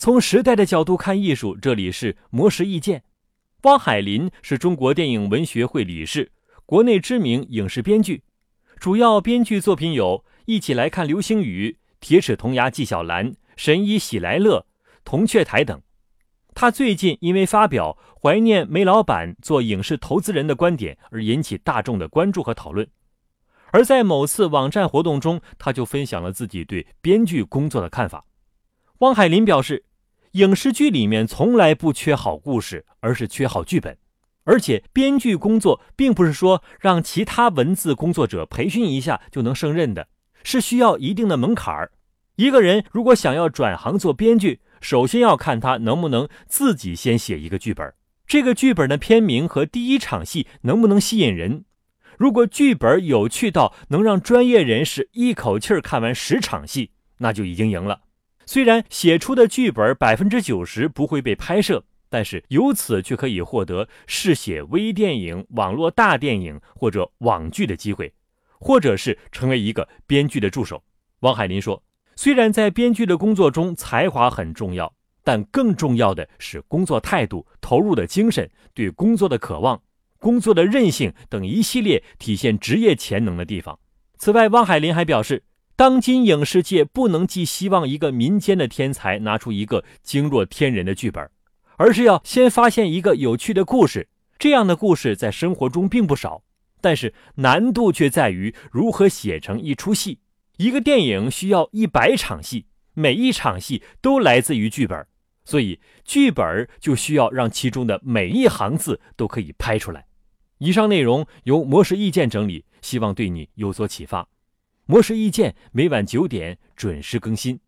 从时代的角度看艺术，这里是魔石意见。汪海林是中国电影文学会理事，国内知名影视编剧，主要编剧作品有《一起来看流星雨》《铁齿铜牙纪晓岚》《神医喜来乐》《铜雀台》等。他最近因为发表怀念煤老板做影视投资人的观点而引起大众的关注和讨论。而在某次网站活动中，他就分享了自己对编剧工作的看法。汪海林表示，影视剧里面从来不缺好故事，而是缺好剧本。而且，编剧工作并不是说让其他文字工作者培训一下就能胜任的，是需要一定的门槛儿。一个人如果想要转行做编剧，首先要看他能不能自己先写一个剧本，这个剧本的片名和第一场戏能不能吸引人。如果剧本有趣到能让专业人士一口气儿看完十场戏，那就已经赢了。虽然写出的剧本百分之九十不会被拍摄，但是由此却可以获得试写微电影、网络大电影或者网剧的机会，或者是成为一个编剧的助手。王海林说：“虽然在编剧的工作中才华很重要，但更重要的是工作态度、投入的精神、对工作的渴望。”工作的韧性等一系列体现职业潜能的地方。此外，汪海林还表示，当今影视界不能寄希望一个民间的天才拿出一个惊若天人的剧本，而是要先发现一个有趣的故事。这样的故事在生活中并不少，但是难度却在于如何写成一出戏。一个电影需要一百场戏，每一场戏都来自于剧本，所以剧本就需要让其中的每一行字都可以拍出来。以上内容由模式意见整理，希望对你有所启发。魔石意见每晚九点准时更新。